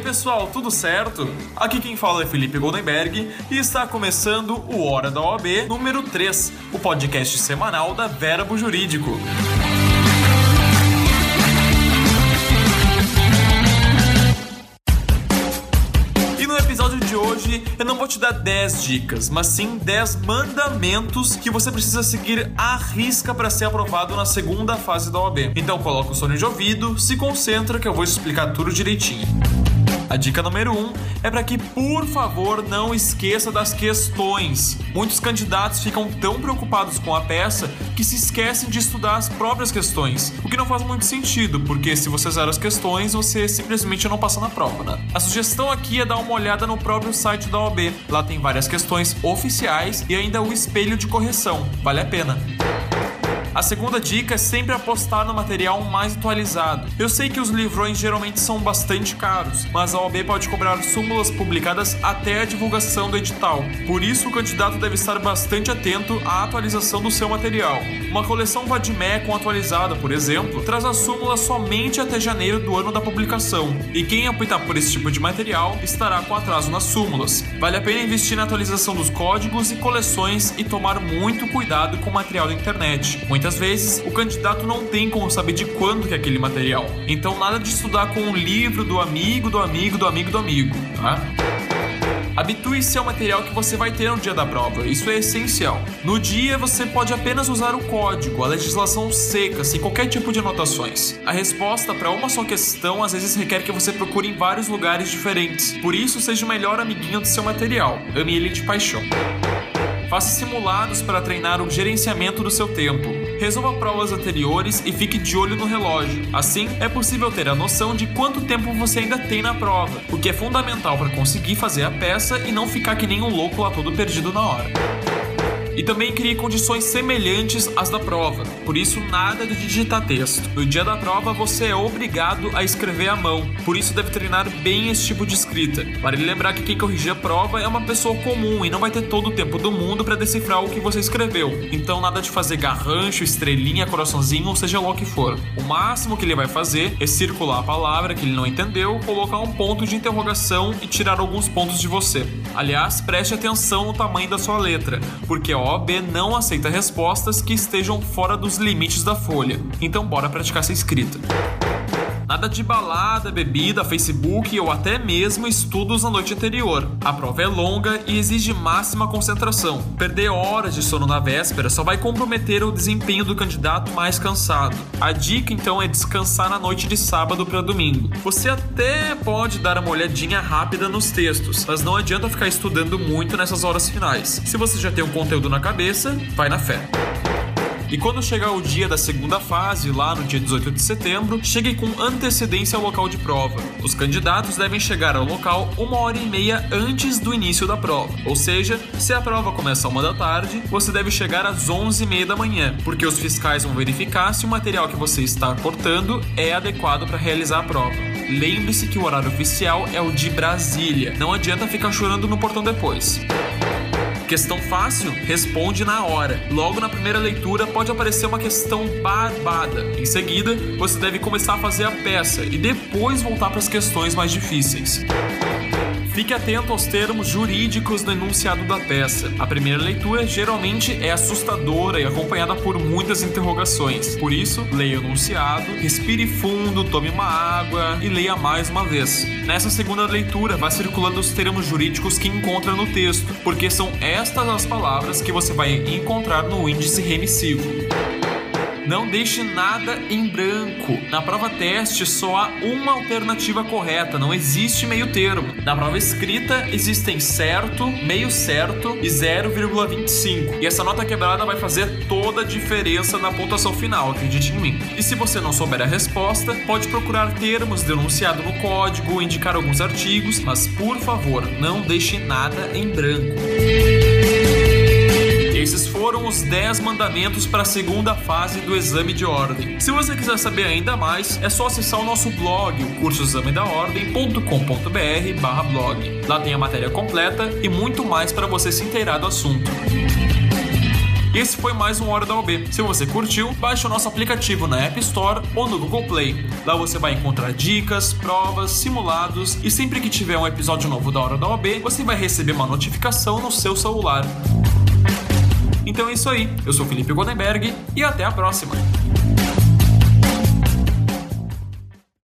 pessoal, tudo certo? Aqui quem fala é Felipe Goldenberg e está começando o Hora da OAB número 3, o podcast semanal da Verbo Jurídico. E no episódio de hoje eu não vou te dar 10 dicas, mas sim 10 mandamentos que você precisa seguir à risca para ser aprovado na segunda fase da OAB. Então coloca o sono de ouvido, se concentra que eu vou explicar tudo direitinho. A dica número 1 um é para que, por favor, não esqueça das questões. Muitos candidatos ficam tão preocupados com a peça que se esquecem de estudar as próprias questões, o que não faz muito sentido, porque se você zera as questões, você simplesmente não passa na prova, né? A sugestão aqui é dar uma olhada no próprio site da OAB. Lá tem várias questões oficiais e ainda o espelho de correção. Vale a pena. A segunda dica é sempre apostar no material mais atualizado. Eu sei que os livrões geralmente são bastante caros, mas a OAB pode cobrar súmulas publicadas até a divulgação do edital. Por isso, o candidato deve estar bastante atento à atualização do seu material. Uma coleção Vadimecum atualizada, por exemplo, traz a súmula somente até janeiro do ano da publicação, e quem optar por esse tipo de material estará com atraso nas súmulas. Vale a pena investir na atualização dos códigos e coleções e tomar muito cuidado com o material da internet. Vezes, o candidato não tem como saber de quando que é aquele material. Então, nada de estudar com o livro do amigo, do amigo, do amigo, do amigo, tá? Habitue-se ao material que você vai ter no dia da prova, isso é essencial. No dia, você pode apenas usar o código, a legislação seca, sem qualquer tipo de anotações. A resposta para uma só questão às vezes requer que você procure em vários lugares diferentes, por isso, seja o melhor amiguinho do seu material. Ame ele de paixão. Faça simulados para treinar o gerenciamento do seu tempo. Resolva provas anteriores e fique de olho no relógio. Assim, é possível ter a noção de quanto tempo você ainda tem na prova, o que é fundamental para conseguir fazer a peça e não ficar que nem um louco lá todo perdido na hora e também crie condições semelhantes às da prova. Por isso, nada de digitar texto. No dia da prova, você é obrigado a escrever à mão. Por isso, deve treinar bem esse tipo de escrita. Vale lembrar que quem corrigir a prova é uma pessoa comum e não vai ter todo o tempo do mundo para decifrar o que você escreveu. Então, nada de fazer garrancho, estrelinha, coraçãozinho, ou seja lá o que for. O máximo que ele vai fazer é circular a palavra que ele não entendeu, colocar um ponto de interrogação e tirar alguns pontos de você. Aliás, preste atenção no tamanho da sua letra, porque ó, OAB não aceita respostas que estejam fora dos limites da folha. Então bora praticar essa escrita. Nada de balada, bebida, Facebook ou até mesmo estudos na noite anterior. A prova é longa e exige máxima concentração. Perder horas de sono na véspera só vai comprometer o desempenho do candidato mais cansado. A dica então é descansar na noite de sábado para domingo. Você até pode dar uma olhadinha rápida nos textos, mas não adianta ficar estudando muito nessas horas finais. Se você já tem um conteúdo na cabeça, vai na fé. E quando chegar o dia da segunda fase, lá no dia 18 de setembro, chegue com antecedência ao local de prova. Os candidatos devem chegar ao local uma hora e meia antes do início da prova. Ou seja, se a prova começa uma da tarde, você deve chegar às 11 e meia da manhã, porque os fiscais vão verificar se o material que você está portando é adequado para realizar a prova. Lembre-se que o horário oficial é o de Brasília. Não adianta ficar chorando no portão depois. Questão fácil? Responde na hora. Logo na primeira leitura pode aparecer uma questão barbada. Em seguida, você deve começar a fazer a peça e depois voltar para as questões mais difíceis. Fique atento aos termos jurídicos no enunciado da peça. A primeira leitura geralmente é assustadora e acompanhada por muitas interrogações. Por isso, leia o enunciado, respire fundo, tome uma água e leia mais uma vez. Nessa segunda leitura, vá circulando os termos jurídicos que encontra no texto, porque são estas as palavras que você vai encontrar no índice remissivo. Não deixe nada em branco. Na prova teste só há uma alternativa correta, não existe meio termo. Na prova escrita existem certo, meio certo e 0,25. E essa nota quebrada vai fazer toda a diferença na pontuação final, acredite em mim. E se você não souber a resposta, pode procurar termos denunciado no código, indicar alguns artigos, mas por favor, não deixe nada em branco. Esses foram os 10 mandamentos para a segunda fase do exame de ordem. Se você quiser saber ainda mais, é só acessar o nosso blog, cursoexamedaordem.com.br/blog. Lá tem a matéria completa e muito mais para você se inteirar do assunto. Esse foi mais um Hora da OB. Se você curtiu, baixe o nosso aplicativo na App Store ou no Google Play. Lá você vai encontrar dicas, provas, simulados e sempre que tiver um episódio novo da Hora da OB, você vai receber uma notificação no seu celular. Então é isso aí. Eu sou Felipe Godenberg e até a próxima.